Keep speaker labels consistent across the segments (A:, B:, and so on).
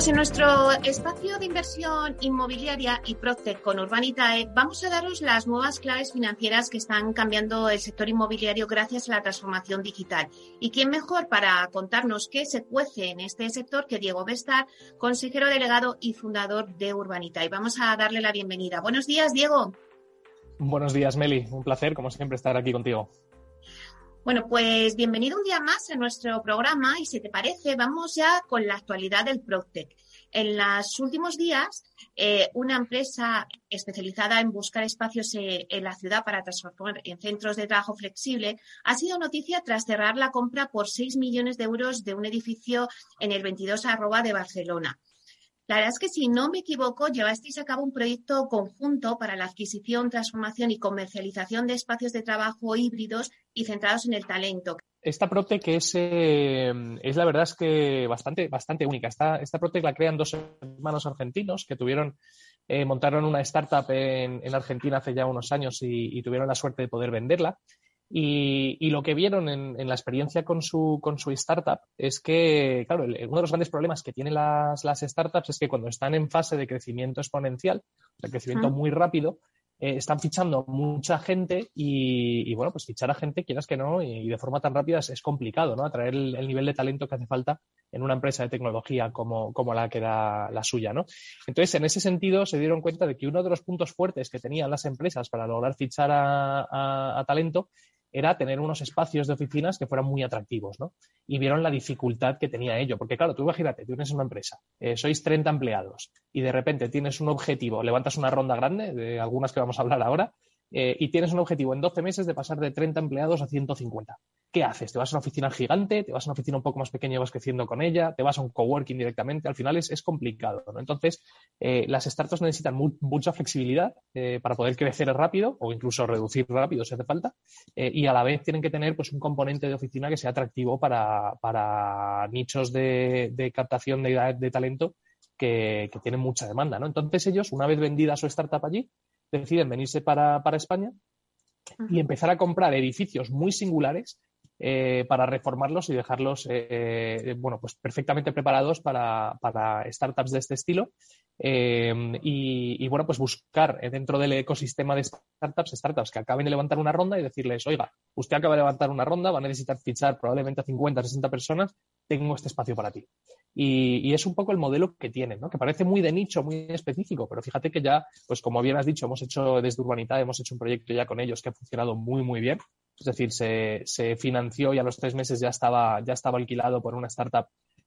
A: Pues en nuestro espacio de inversión inmobiliaria y Proctec con Urbanitae vamos a daros las nuevas claves financieras que están cambiando el sector inmobiliario gracias a la transformación digital. ¿Y quién mejor para contarnos qué se cuece en este sector que Diego Bestar, consejero delegado y fundador de Urbanitae? Vamos a darle la bienvenida. Buenos días, Diego.
B: Buenos días, Meli. Un placer, como siempre, estar aquí contigo.
A: Bueno, pues bienvenido un día más a nuestro programa y si te parece, vamos ya con la actualidad del Proctec. En los últimos días, eh, una empresa especializada en buscar espacios eh, en la ciudad para transformar en centros de trabajo flexible ha sido noticia tras cerrar la compra por 6 millones de euros de un edificio en el 22 arroba de Barcelona. La verdad es que, si no me equivoco, llevasteis a cabo un proyecto conjunto para la adquisición, transformación y comercialización de espacios de trabajo híbridos y centrados en el talento.
B: Esta Protec es, eh, es la verdad es que bastante, bastante única. Esta, esta Protec la crean dos hermanos argentinos que tuvieron, eh, montaron una startup en, Argentina hace ya unos años y, tuvieron la suerte de poder venderla. Y, lo que vieron en, la experiencia con su, con su startup es que, claro, uno de los grandes problemas que tienen las, las, startups es que cuando están en fase de crecimiento exponencial, de crecimiento muy rápido, eh, están fichando mucha gente y, bueno, pues fichar a gente, quieras que no, y, de forma tan rápida es, complicado, ¿no? Atraer el, el, nivel de talento que hace falta en una empresa de tecnología como, como la que era la suya, ¿no? Entonces, en ese sentido, se dieron cuenta de que uno de los puntos fuertes que tenían las empresas para lograr fichar a talento era tener unos espacios de oficinas que fueran muy atractivos, ¿no? Y vieron la dificultad que tenía ello, porque claro, tú imagínate, tienes una empresa, eh, sois 30 empleados y de repente tienes un objetivo, levantas una ronda grande, de algunas que vamos a hablar ahora, eh, y tienes un objetivo en 12 meses de pasar de 30 empleados a 150. ¿Qué haces? ¿Te vas a una oficina gigante? ¿Te vas a una oficina un poco más pequeña y vas creciendo con ella? ¿Te vas a un coworking directamente? Al final es, complicado. ¿no? Entonces, eh, las startups necesitan mucha flexibilidad eh, para poder crecer rápido o incluso reducir rápido si hace falta. y a la vez tienen que tener pues, un componente de oficina que sea atractivo para, nichos de, captación de, talento que, que, tienen mucha demanda. ¿no? Entonces, ellos, una vez vendida su startup allí, deciden venirse para, España y empezar a comprar edificios muy singulares eh, para reformarlos y dejarlos eh, bueno, pues perfectamente preparados para, startups de este estilo. Eh, y, bueno, pues buscar dentro del ecosistema de startups, startups que acaben de levantar una ronda y decirles, oiga, usted acaba de levantar una ronda, va a necesitar fichar probablemente a 50, 60 personas, tengo este espacio para ti. Y, es un poco el modelo que tienen, ¿no? que parece muy de nicho, muy específico, pero fíjate que ya, pues como bien has dicho, hemos hecho desde Urbanita, hemos hecho un proyecto ya con ellos que ha funcionado muy, muy bien. Es decir, se, financió y a los tres meses ya estaba, ya estaba alquilado por una startup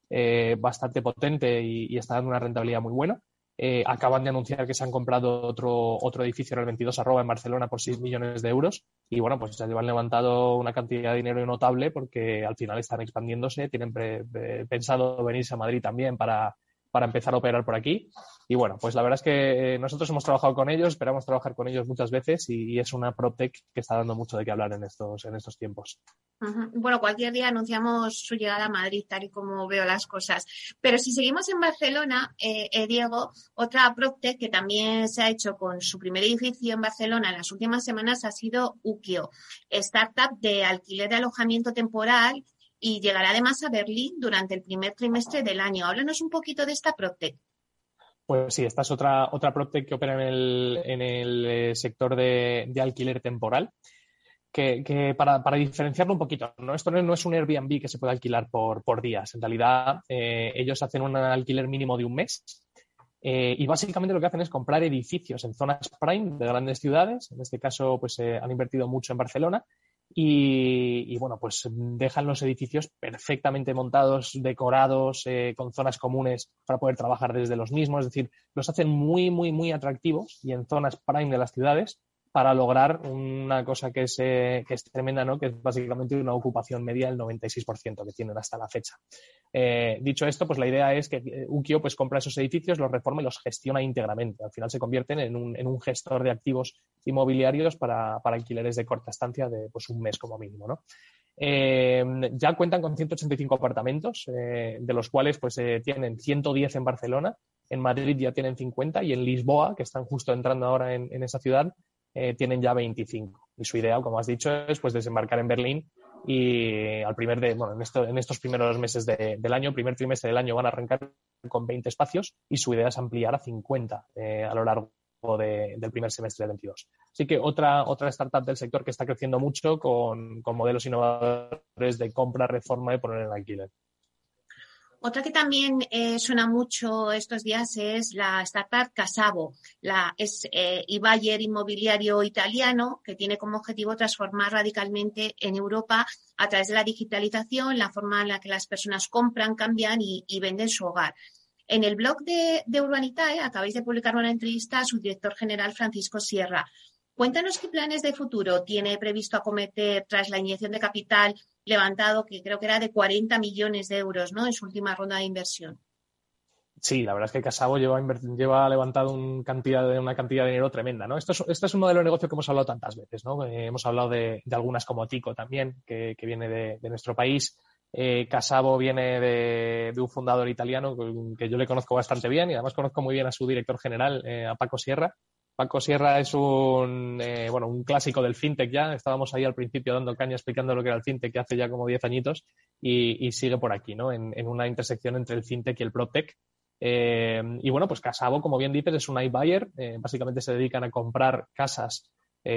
B: eh, bastante potente y, está dando una rentabilidad muy buena. Eh, acaban de anunciar que se han comprado otro, otro edificio en el 22 arroba en Barcelona por 6 millones de euros y bueno, pues ya llevan levantado una cantidad de dinero notable porque al final están expandiéndose, tienen pensado venirse a Madrid también para, para empezar a operar por aquí. Y bueno, pues la verdad es que eh, nosotros hemos trabajado con ellos, esperamos trabajar con ellos muchas veces y, es una PropTech que está dando mucho de qué hablar en estos, en estos tiempos.
A: Bueno, cualquier día anunciamos su llegada a Madrid, tal y como veo las cosas. Pero si seguimos en Barcelona, eh, eh, Diego, otra PropTech que también se ha hecho con su primer edificio en Barcelona en las últimas semanas ha sido Ukio, startup de alquiler de alojamiento temporal y llegará además a Berlín durante el primer trimestre del año. Háblanos un poquito de esta PropTech.
B: Pues sí, esta es otra, otra PropTech que opera en el, en el eh, sector de, alquiler temporal. Que, para, diferenciarlo un poquito, ¿no? esto no es un Airbnb que se puede alquilar por, por días. En realidad, eh, ellos hacen un alquiler mínimo de un mes eh, y básicamente lo que hacen es comprar edificios en zonas prime de grandes ciudades. En este caso, pues han invertido mucho en Barcelona y, bueno, pues dejan los edificios perfectamente montados, decorados, eh, con zonas comunes para poder trabajar desde los mismos. Es decir, los hacen muy, muy, muy atractivos y en zonas prime de las ciudades para lograr una cosa que es, eh, que es tremenda, ¿no? que es básicamente una ocupación media del 96% que tienen hasta la fecha. Eh, dicho esto, pues la idea es que eh, Ukio pues, compra esos edificios, los reforma y los gestiona íntegramente. Al final se convierten en un, gestor de activos inmobiliarios para, para, alquileres de corta estancia de pues, un mes como mínimo. ¿no? ya cuentan con 185 apartamentos, de los cuales pues tienen 110 en Barcelona, en Madrid ya tienen 50 y en Lisboa, que están justo entrando ahora en, esa ciudad, tienen ya 25. Y su idea, como has dicho, es pues desembarcar en Berlín y al primer de, bueno, en, estos primeros meses del año, primer trimestre del año, van a arrancar con 20 espacios y su idea es ampliar a 50 eh, a lo largo del primer semestre del 22. Así que otra, otra startup del sector que está creciendo mucho con, con modelos innovadores de compra, reforma y poner en alquiler.
A: Otra que también eh, suena mucho estos días es la startup Casavo. La, es eh, inmobiliario italiano que tiene como objetivo transformar radicalmente en Europa a través de la digitalización la forma en la que las personas compran, cambian y, venden su hogar. En el blog de, de Urbanitae acabáis de publicar una entrevista a su director general Francisco Sierra. Cuéntanos qué planes de futuro tiene previsto acometer tras la inyección de capital levantado, que creo que era de 40 millones de euros ¿no? en su última ronda de inversión.
B: Sí, la verdad es que Casabo lleva, levantado una cantidad de dinero tremenda. ¿no? Esto, es, este es un modelo de negocio que hemos hablado tantas veces. ¿no? Eh, hemos hablado de, algunas como Tico también, que, viene de, nuestro país. Eh, Casabo viene de, un fundador italiano que, yo le conozco bastante bien y además conozco muy bien a su director general, eh, a Paco Sierra, Paco Sierra es un, eh, bueno, un clásico del fintech ya. Estábamos ahí al principio dando caña explicando lo que era el fintech hace ya como 10 añitos y, sigue por aquí, ¿no? En, una intersección entre el fintech y el PropTech. Eh, y bueno, pues Casabo, como bien dices, es un iBuyer. Eh, básicamente se dedican a comprar casas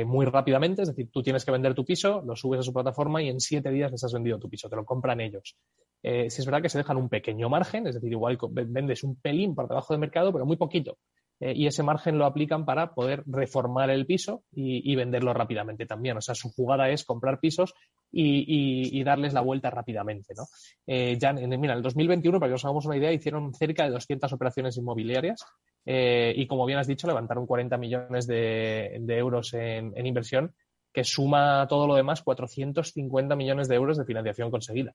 B: muy rápidamente. Es decir, tú tienes que vender tu piso, lo subes a su plataforma y en siete días les has vendido tu piso. Te lo compran ellos. si es verdad que se dejan un pequeño margen, es decir, igual vendes un pelín por debajo del mercado, pero muy poquito. Eh, y ese margen lo aplican para poder reformar el piso y, venderlo rápidamente también. O sea, su jugada es comprar pisos y, darles la vuelta rápidamente. ¿no? Eh, ya en, mira, el 2021, para que os hagamos una idea, hicieron cerca de 200 operaciones inmobiliarias eh, y, como bien has dicho, levantaron 40 millones de, euros en, en inversión, que suma todo lo demás 450 millones de euros de financiación conseguida.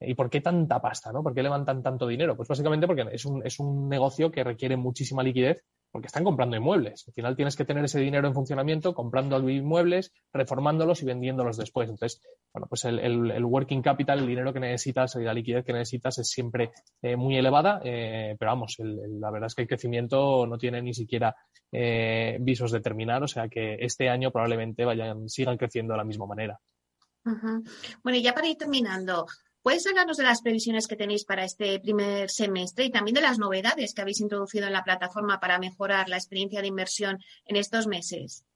B: ¿Y por qué tanta pasta? ¿no? ¿Por qué levantan tanto dinero? Pues básicamente porque es un, es un negocio que requiere muchísima liquidez porque están comprando inmuebles. Al final tienes que tener ese dinero en funcionamiento comprando inmuebles, reformándolos y vendiéndolos después. Entonces, bueno, pues el, working capital, el dinero que necesitas y la liquidez que necesitas es siempre eh, muy elevada, eh, pero vamos, la verdad es que el crecimiento no tiene ni siquiera eh, visos de terminar, o sea que este año probablemente vayan, sigan creciendo de la misma manera.
A: Bueno, y ya para ir terminando, ¿Puedes hablarnos de las previsiones que tenéis para este primer semestre y también de las novedades que habéis introducido en la plataforma para mejorar la experiencia de inversión en estos meses?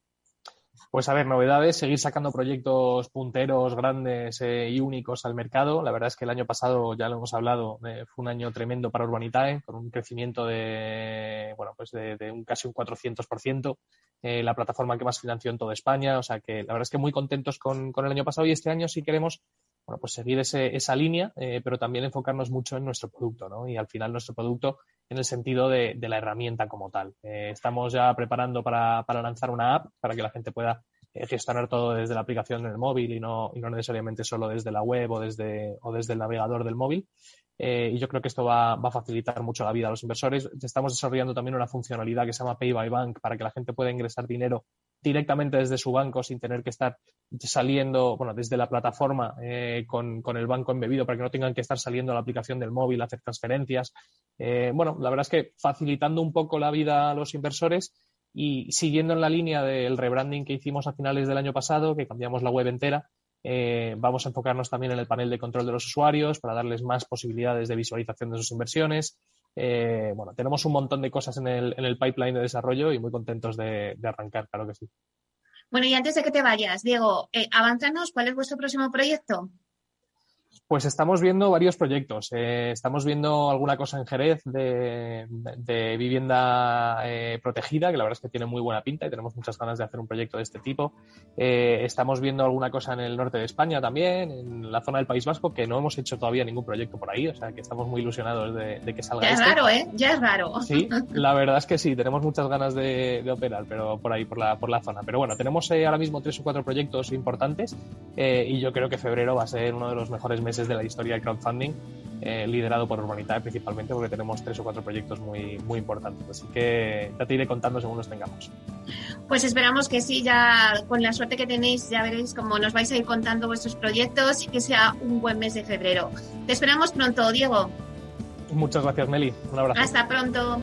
B: Pues a ver, novedades, seguir sacando proyectos punteros, grandes eh, y únicos al mercado. La verdad es que el año pasado, ya lo hemos hablado, eh, fue un año tremendo para Urbanitae, con un crecimiento de, bueno, pues de, un casi un 400%, eh, la plataforma que más financió en toda España. O sea que la verdad es que muy contentos con, con el año pasado y este año sí queremos bueno, pues seguir ese, esa línea, eh, pero también enfocarnos mucho en nuestro producto, ¿no? Y al final nuestro producto en el sentido de, la herramienta como tal. Eh, estamos ya preparando para, lanzar una app para que la gente pueda eh, gestionar todo desde la aplicación en el móvil y no, y no necesariamente solo desde la web o desde, o desde el navegador del móvil. Y yo creo que esto va, va, a facilitar mucho la vida a los inversores. Estamos desarrollando también una funcionalidad que se llama Pay by Bank para que la gente pueda ingresar dinero directamente desde su banco sin tener que estar saliendo, bueno, desde la plataforma eh, con, el banco embebido para que no tengan que estar saliendo a la aplicación del móvil hacer transferencias. Eh, bueno, la verdad es que facilitando un poco la vida a los inversores y siguiendo en la línea del rebranding que hicimos a finales del año pasado, que cambiamos la web entera, eh, vamos a enfocarnos también en el panel de control de los usuarios para darles más posibilidades de visualización de sus inversiones. Eh, bueno, tenemos un montón de cosas en el, en el pipeline de desarrollo y muy contentos de, arrancar, claro que sí.
A: Bueno, y antes de que te vayas, Diego, eh, avánzanos, ¿cuál es vuestro próximo proyecto?
B: Pues estamos viendo varios proyectos. Eh, estamos viendo alguna cosa en Jerez de, vivienda eh, protegida, que la verdad es que tiene muy buena pinta y tenemos muchas ganas de hacer un proyecto de este tipo. Eh, estamos viendo alguna cosa en el norte de España también, en la zona del País Vasco, que no hemos hecho todavía ningún proyecto por ahí, o sea que estamos muy ilusionados de, que salga.
A: Ya es raro, ¿eh? Ya es raro.
B: Sí, la verdad es que sí, tenemos muchas ganas de, operar, pero por ahí, por la, por la zona. Pero bueno, tenemos ahora mismo tres o cuatro proyectos importantes y yo creo que febrero va a ser uno de los mejores meses de la historia del crowdfunding, eh, liderado por Urbanitae principalmente, porque tenemos tres o cuatro proyectos muy, muy importantes. Así que ya te iré contando según los tengamos.
A: Pues esperamos que sí, ya con la suerte que tenéis, ya veréis cómo nos vais a ir contando vuestros proyectos y que sea un buen mes de febrero. Te esperamos pronto, Diego.
B: Muchas gracias, Meli. Un abrazo.
A: Hasta pronto.